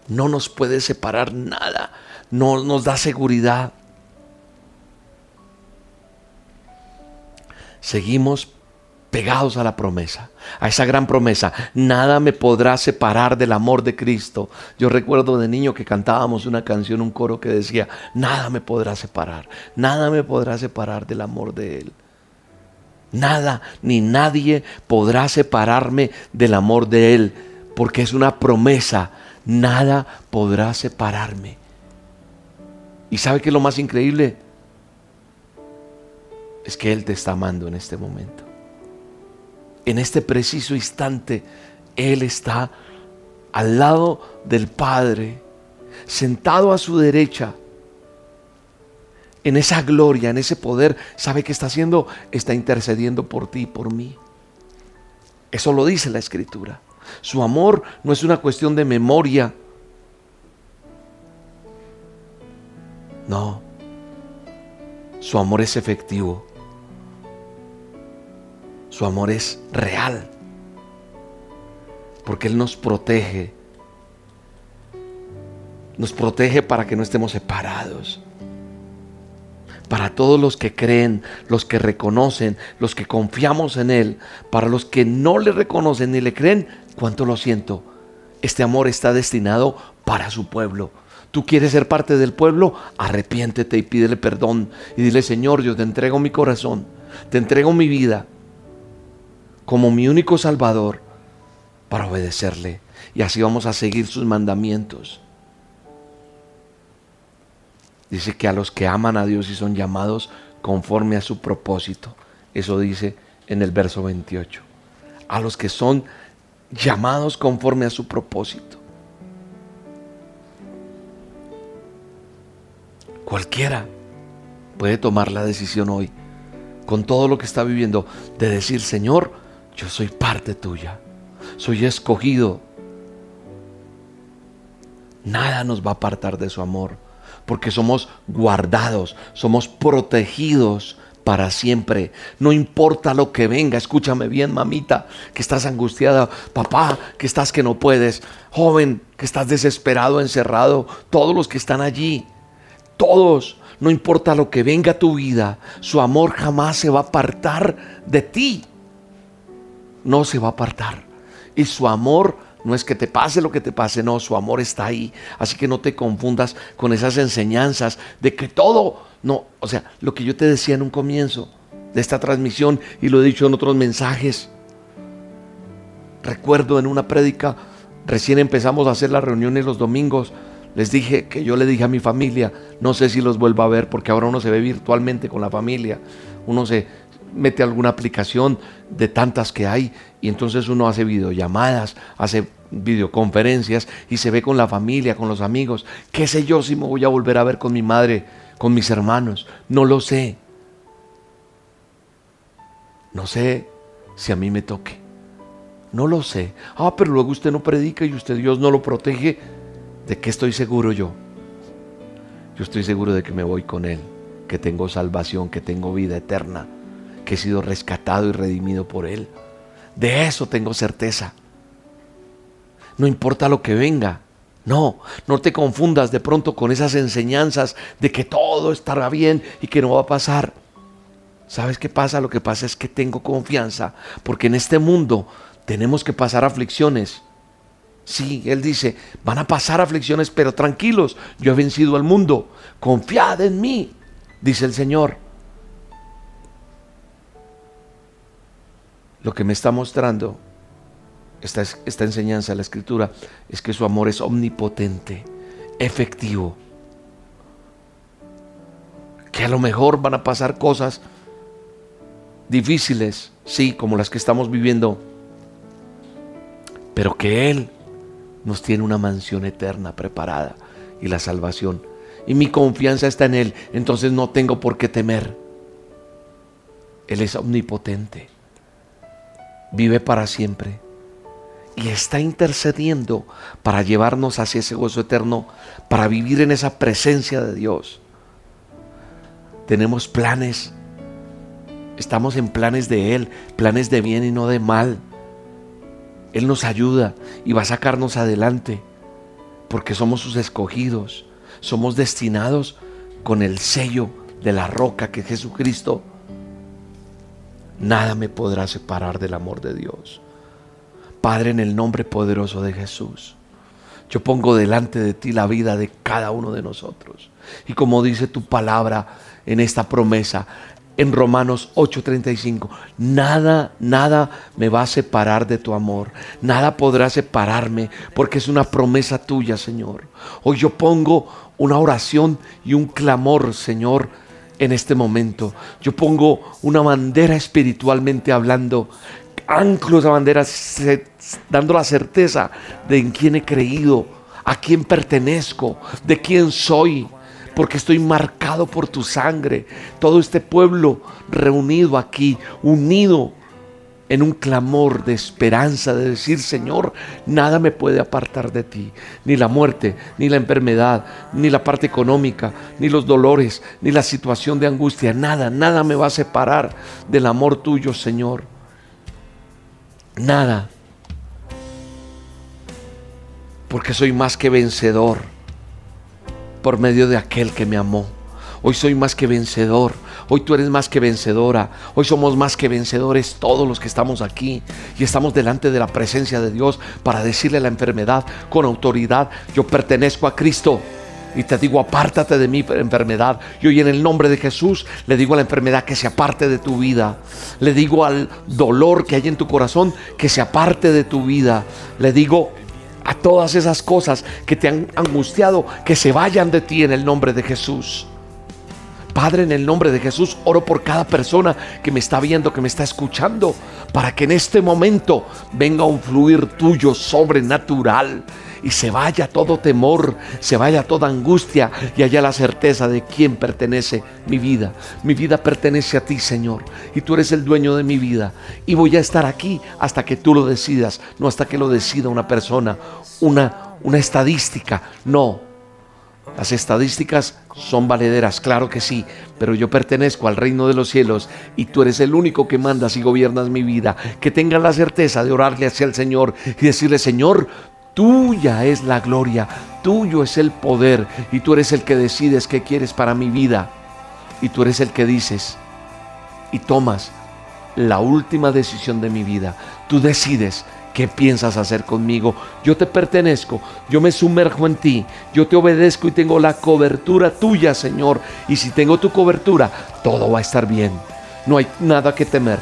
no nos puede separar nada, no nos da seguridad. Seguimos pegados a la promesa, a esa gran promesa. Nada me podrá separar del amor de Cristo. Yo recuerdo de niño que cantábamos una canción, un coro que decía, nada me podrá separar, nada me podrá separar del amor de Él. Nada ni nadie podrá separarme del amor de Él, porque es una promesa. Nada podrá separarme. ¿Y sabe qué es lo más increíble? Es que Él te está amando en este momento en este preciso instante, Él está al lado del Padre, sentado a su derecha, en esa gloria, en ese poder. ¿Sabe qué está haciendo? Está intercediendo por ti y por mí. Eso lo dice la Escritura. Su amor no es una cuestión de memoria. No. Su amor es efectivo. Su amor es real. Porque Él nos protege. Nos protege para que no estemos separados. Para todos los que creen, los que reconocen, los que confiamos en Él. Para los que no le reconocen ni le creen, cuánto lo siento. Este amor está destinado para su pueblo tú quieres ser parte del pueblo, arrepiéntete y pídele perdón. Y dile, Señor, yo te entrego mi corazón, te entrego mi vida como mi único Salvador para obedecerle. Y así vamos a seguir sus mandamientos. Dice que a los que aman a Dios y son llamados conforme a su propósito. Eso dice en el verso 28. A los que son llamados conforme a su propósito. Cualquiera puede tomar la decisión hoy, con todo lo que está viviendo, de decir, Señor, yo soy parte tuya, soy escogido. Nada nos va a apartar de su amor, porque somos guardados, somos protegidos para siempre. No importa lo que venga, escúchame bien, mamita, que estás angustiada, papá, que estás que no puedes, joven, que estás desesperado, encerrado, todos los que están allí todos, no importa lo que venga a tu vida, su amor jamás se va a apartar de ti. No se va a apartar. Y su amor no es que te pase lo que te pase, no, su amor está ahí. Así que no te confundas con esas enseñanzas de que todo, no, o sea, lo que yo te decía en un comienzo de esta transmisión y lo he dicho en otros mensajes. Recuerdo en una prédica, recién empezamos a hacer las reuniones los domingos les dije que yo le dije a mi familia, no sé si los vuelvo a ver porque ahora uno se ve virtualmente con la familia, uno se mete alguna aplicación de tantas que hay y entonces uno hace videollamadas, hace videoconferencias y se ve con la familia, con los amigos. ¿Qué sé yo si me voy a volver a ver con mi madre, con mis hermanos? No lo sé. No sé si a mí me toque. No lo sé. Ah, pero luego usted no predica y usted Dios no lo protege. ¿De qué estoy seguro yo? Yo estoy seguro de que me voy con Él, que tengo salvación, que tengo vida eterna, que he sido rescatado y redimido por Él. De eso tengo certeza. No importa lo que venga. No, no te confundas de pronto con esas enseñanzas de que todo estará bien y que no va a pasar. ¿Sabes qué pasa? Lo que pasa es que tengo confianza, porque en este mundo tenemos que pasar aflicciones, Sí, Él dice, van a pasar aflicciones, pero tranquilos, yo he vencido al mundo, confiad en mí, dice el Señor. Lo que me está mostrando esta, esta enseñanza de la Escritura es que su amor es omnipotente, efectivo. Que a lo mejor van a pasar cosas difíciles, sí, como las que estamos viviendo, pero que Él nos tiene una mansión eterna preparada y la salvación. Y mi confianza está en Él, entonces no tengo por qué temer. Él es omnipotente, vive para siempre y está intercediendo para llevarnos hacia ese gozo eterno, para vivir en esa presencia de Dios. Tenemos planes, estamos en planes de Él, planes de bien y no de mal. Él nos ayuda y va a sacarnos adelante porque somos sus escogidos, somos destinados con el sello de la roca que es Jesucristo. Nada me podrá separar del amor de Dios. Padre, en el nombre poderoso de Jesús, yo pongo delante de ti la vida de cada uno de nosotros. Y como dice tu palabra en esta promesa, en Romanos 8:35, nada, nada me va a separar de tu amor, nada podrá separarme porque es una promesa tuya, Señor. Hoy yo pongo una oración y un clamor, Señor, en este momento. Yo pongo una bandera espiritualmente hablando, anclo esa bandera dando la certeza de en quién he creído, a quién pertenezco, de quién soy porque estoy marcado por tu sangre. Todo este pueblo reunido aquí, unido en un clamor de esperanza, de decir, Señor, nada me puede apartar de ti, ni la muerte, ni la enfermedad, ni la parte económica, ni los dolores, ni la situación de angustia, nada, nada me va a separar del amor tuyo, Señor. Nada. Porque soy más que vencedor por medio de aquel que me amó. Hoy soy más que vencedor Hoy tú eres más que vencedora. Hoy somos más que vencedores todos los que estamos aquí. Y estamos delante de la presencia de Dios para decirle a la enfermedad con autoridad, yo pertenezco a Cristo. Y te digo, apártate de mi enfermedad. Y hoy en el nombre de Jesús le digo a la enfermedad que se aparte de tu vida. Le digo al dolor que hay en tu corazón que se aparte de tu vida. Le digo a todas esas cosas que te han angustiado que se vayan de ti en el nombre de Jesús. Padre, en el nombre de Jesús, oro por cada persona que me está viendo, que me está escuchando, para que en este momento venga un fluir tuyo sobrenatural y se vaya todo temor, se vaya toda angustia y haya la certeza de quién pertenece mi vida. Mi vida pertenece a ti, Señor, y tú eres el dueño de mi vida. Y voy a estar aquí hasta que tú lo decidas, no hasta que lo decida una persona, una, una estadística, no las estadísticas son valederas, claro que sí, pero yo pertenezco al reino de los cielos y tú eres el único que mandas y gobiernas mi vida. Que tengas la certeza de orarle hacia el Señor y decirle, Señor, tuya es la gloria, tuyo es el poder y tú eres el que decides qué quieres para mi vida. Y tú eres el que dices y tomas la última decisión de mi vida. Tú decides ¿Qué piensas hacer conmigo? Yo te pertenezco, yo me sumerjo en ti, yo te obedezco y tengo la cobertura tuya, Señor. Y si tengo tu cobertura, todo va a estar bien. No hay nada que temer,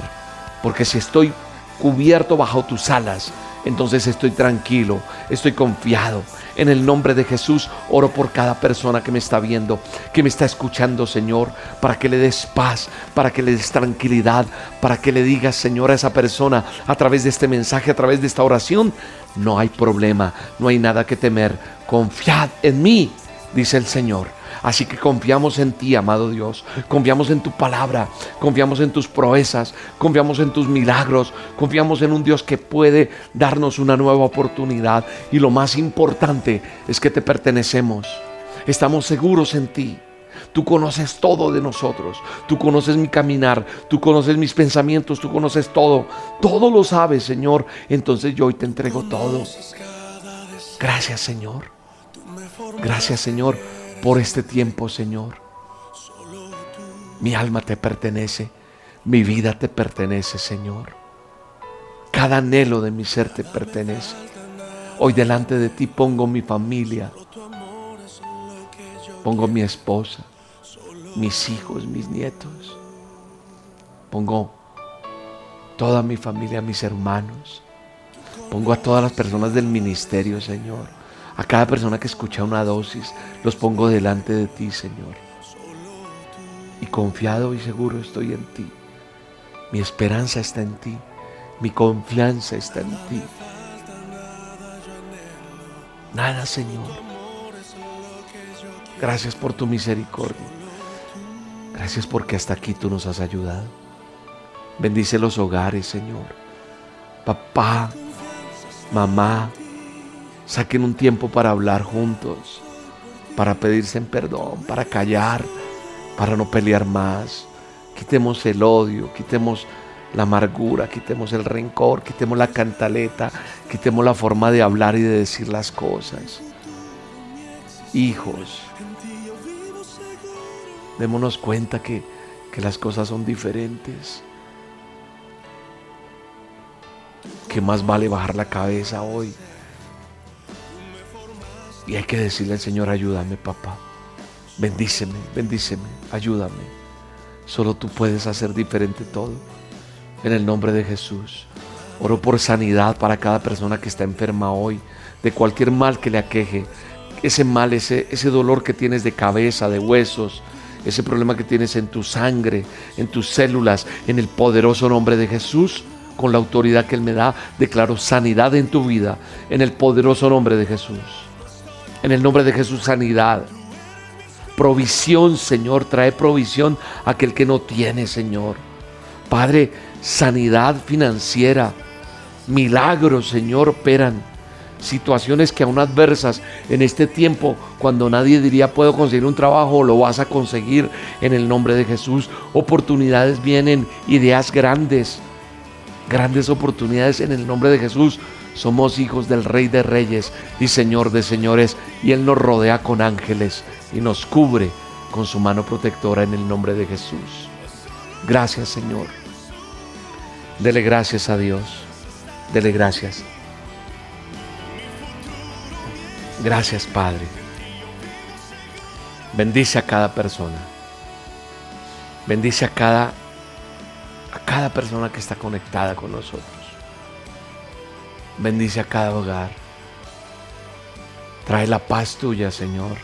porque si estoy cubierto bajo tus alas, entonces estoy tranquilo, estoy confiado. En el nombre de Jesús oro por cada persona que me está viendo, que me está escuchando, Señor, para que le des paz, para que le des tranquilidad, para que le digas, Señor, a esa persona a través de este mensaje, a través de esta oración, no hay problema, no hay nada que temer. Confiad en mí, dice el Señor Así que confiamos en ti, amado Dios. Confiamos en tu palabra. Confiamos en tus proezas. Confiamos en tus milagros. Confiamos en un Dios que puede darnos una nueva oportunidad. Y lo más importante es que te pertenecemos. Estamos seguros en ti. Tú conoces todo de nosotros. Tú conoces mi caminar. Tú conoces mis pensamientos. Tú conoces todo. Todo lo sabes, Señor. Entonces yo hoy te entrego todo. Gracias, Señor. Gracias, Señor por este tiempo, Señor. Mi alma te pertenece, mi vida te pertenece, Señor. Cada anhelo de mi ser te pertenece. Hoy delante de ti pongo mi familia, pongo mi esposa, mis hijos, mis nietos. Pongo toda mi familia, mis hermanos. Pongo a todas las personas del ministerio, Señor a cada persona que escucha una dosis, los pongo delante de ti, Señor. Y confiado y seguro estoy en ti. Mi esperanza está en ti. Mi confianza está en ti. Nada, Señor. Gracias por tu misericordia. Gracias porque hasta aquí tú nos has ayudado. Bendice los hogares, Señor. Papá, mamá, Saquen un tiempo para hablar juntos, para pedirse en perdón, para callar, para no pelear más. Quitemos el odio, quitemos la amargura, quitemos el rencor, quitemos la cantaleta, quitemos la forma de hablar y de decir las cosas. Hijos, démonos cuenta que, que las cosas son diferentes. Que más vale bajar la cabeza hoy y hay que decirle al Señor, ayúdame papá, bendíceme, bendíceme, ayúdame. Solo tú puedes hacer diferente todo. En el nombre de Jesús. Oro por sanidad para cada persona que está enferma hoy, de cualquier mal que le aqueje. Ese mal, ese, ese dolor que tienes de cabeza, de huesos, ese problema que tienes en tu sangre, en tus células, en el poderoso nombre de Jesús, con la autoridad que Él me da, declaro sanidad en tu vida, en el poderoso nombre de Jesús. En el nombre de Jesús, sanidad. Provisión, Señor. Trae provisión a aquel que no tiene, Señor. Padre, sanidad financiera, milagros, Señor, operan. Situaciones que aún adversas en este tiempo, cuando nadie diría puedo conseguir un trabajo, lo vas a conseguir en el nombre de Jesús. Oportunidades vienen, ideas grandes, grandes oportunidades en el nombre de Jesús. Somos hijos del Rey de Reyes y Señor de Señores, y Él nos rodea con ángeles y nos cubre con su mano protectora en el nombre de Jesús. Gracias, Señor. Dele gracias a Dios. Dele gracias. Gracias, Padre. Bendice a cada persona. Bendice a cada a cada persona que está conectada con nosotros. Bendice a cada hogar. Trae la paz tuya, Señor.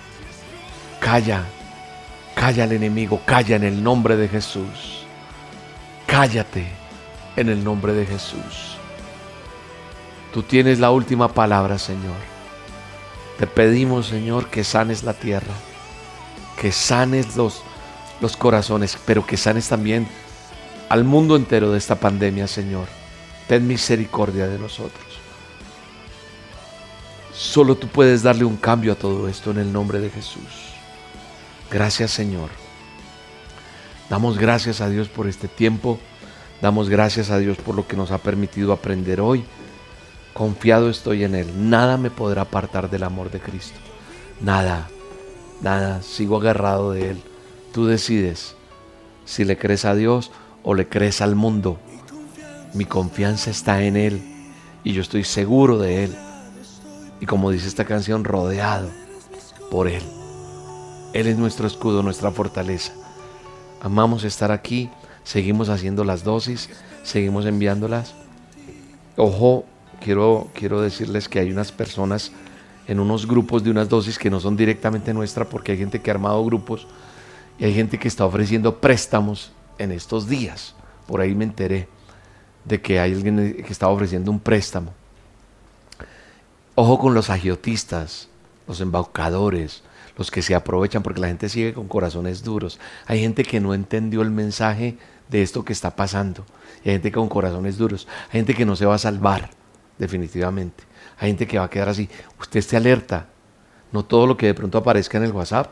Calla. Calla al enemigo. Calla en el nombre de Jesús. Cállate en el nombre de Jesús. Tú tienes la última palabra, Señor. Te pedimos, Señor, que sanes la tierra, que sanes los, los corazones, pero que sanes también al mundo entero de esta pandemia, Señor. Ten misericordia de nosotros. Solo tú puedes darle un cambio a todo esto en el nombre de Jesús. Gracias, Señor. Damos gracias a Dios por este tiempo. Damos gracias a Dios por lo que nos ha permitido aprender hoy. Confiado estoy en Él. Nada me podrá apartar del amor de Cristo. Nada, nada. Sigo agarrado de Él. Tú decides si le crees a Dios o le crees al mundo. Mi confianza está en Él y yo estoy seguro de Él. Y como dice esta canción, rodeado por Él. Él es nuestro escudo, nuestra fortaleza. Amamos estar aquí seguimos haciendo las dosis, seguimos enviándolas. Ojo, quiero, quiero decirles que hay unas personas en unos grupos de unas dosis que no son directamente nuestra porque hay gente que ha armado grupos y hay gente que está ofreciendo préstamos en estos días. Por ahí me enteré de que hay alguien que está ofreciendo un préstamo. Ojo con los agiotistas, los embaucadores, los que se aprovechan porque la gente sigue con corazones duros. Hay gente que no entendió el mensaje de esto que está pasando. Hay gente con corazones duros. Hay gente que no se va a salvar, definitivamente. Hay gente que va a quedar así. Usted esté alerta. No todo lo que de pronto aparezca en el WhatsApp,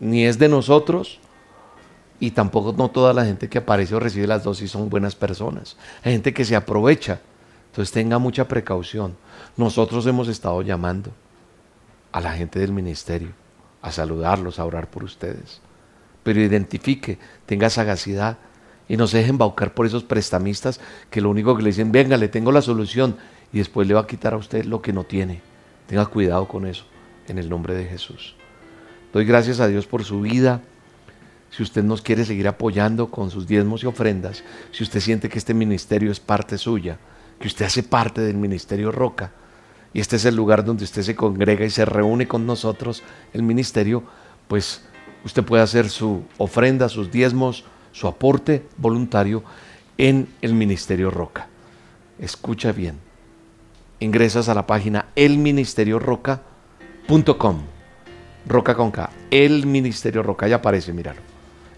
ni es de nosotros, y tampoco no toda la gente que aparece o recibe las dosis son buenas personas. Hay gente que se aprovecha. Entonces tenga mucha precaución. Nosotros hemos estado llamando a la gente del ministerio a saludarlos, a orar por ustedes pero identifique, tenga sagacidad y no se deje embaucar por esos prestamistas que lo único que le dicen, venga, le tengo la solución y después le va a quitar a usted lo que no tiene. Tenga cuidado con eso, en el nombre de Jesús. Doy gracias a Dios por su vida. Si usted nos quiere seguir apoyando con sus diezmos y ofrendas, si usted siente que este ministerio es parte suya, que usted hace parte del ministerio Roca, y este es el lugar donde usted se congrega y se reúne con nosotros, el ministerio, pues usted puede hacer su ofrenda, sus diezmos, su aporte voluntario en el Ministerio Roca. Escucha bien. Ingresas a la página elministerioroca.com. Roca con K. El Ministerio Roca. Ya aparece, míralo.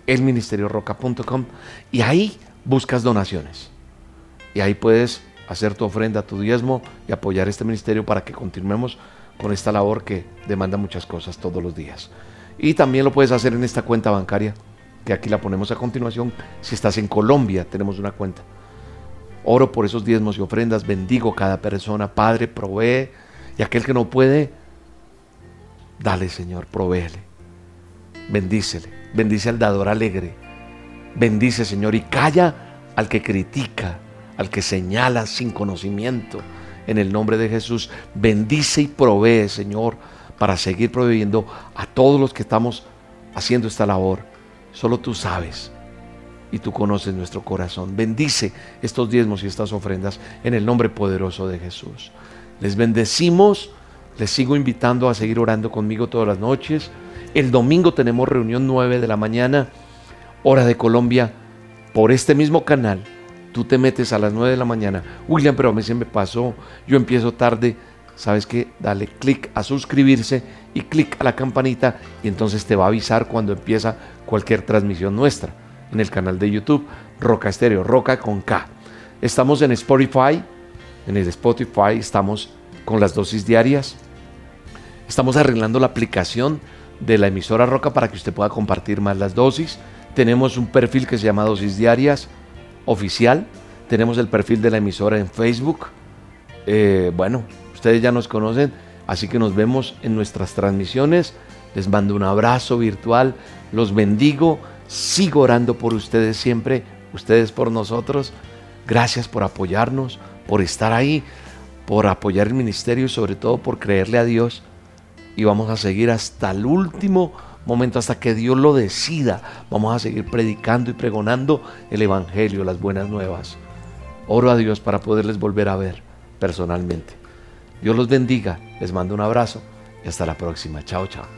Elministerioroca.com. Y ahí buscas donaciones. Y ahí puedes hacer tu ofrenda, tu diezmo y apoyar este ministerio para que continuemos con esta labor que demanda muchas cosas todos los días. Y también lo puedes hacer en esta cuenta bancaria, que aquí la ponemos a continuación. Si estás en Colombia, tenemos una cuenta. Oro por esos diezmos y ofrendas, bendigo cada persona. Padre, provee. Y aquel que no puede, dale, Señor, provéele. Bendícele. Bendice al dador alegre. Bendice, Señor, y calla al que critica, al que señala sin conocimiento. En el nombre de Jesús, bendice y provee, Señor para seguir proveyendo a todos los que estamos haciendo esta labor. Solo tú sabes y tú conoces nuestro corazón. Bendice estos diezmos y estas ofrendas en el nombre poderoso de Jesús. Les bendecimos, les sigo invitando a seguir orando conmigo todas las noches. El domingo tenemos reunión 9 de la mañana, hora de Colombia, por este mismo canal. Tú te metes a las 9 de la mañana. William, pero a mí se me pasó, yo empiezo tarde ¿sabes qué? Dale clic a suscribirse y clic a la campanita y entonces te va a avisar cuando empieza cualquier transmisión nuestra en el canal de YouTube Roca Estéreo, Roca con K. Estamos en Spotify, en el Spotify estamos con las dosis diarias. Estamos arreglando la aplicación de la emisora Roca para que usted pueda compartir más las dosis. Tenemos un perfil que se llama Dosis Diarias Oficial. Tenemos el perfil de la emisora en Facebook. Eh, bueno, ustedes ya nos conocen, así que nos vemos en nuestras transmisiones. Les mando un abrazo virtual. Los bendigo. Sigo orando por ustedes siempre. Ustedes por nosotros. Gracias por apoyarnos, por estar ahí, por apoyar el ministerio y sobre todo por creerle a Dios y vamos a seguir hasta el último momento, hasta que Dios lo decida. Vamos a seguir predicando y pregonando el Evangelio, las buenas nuevas. Oro a Dios para poderles volver a ver personalmente. Dios los bendiga, les mando un abrazo y hasta la próxima. Chao, chao.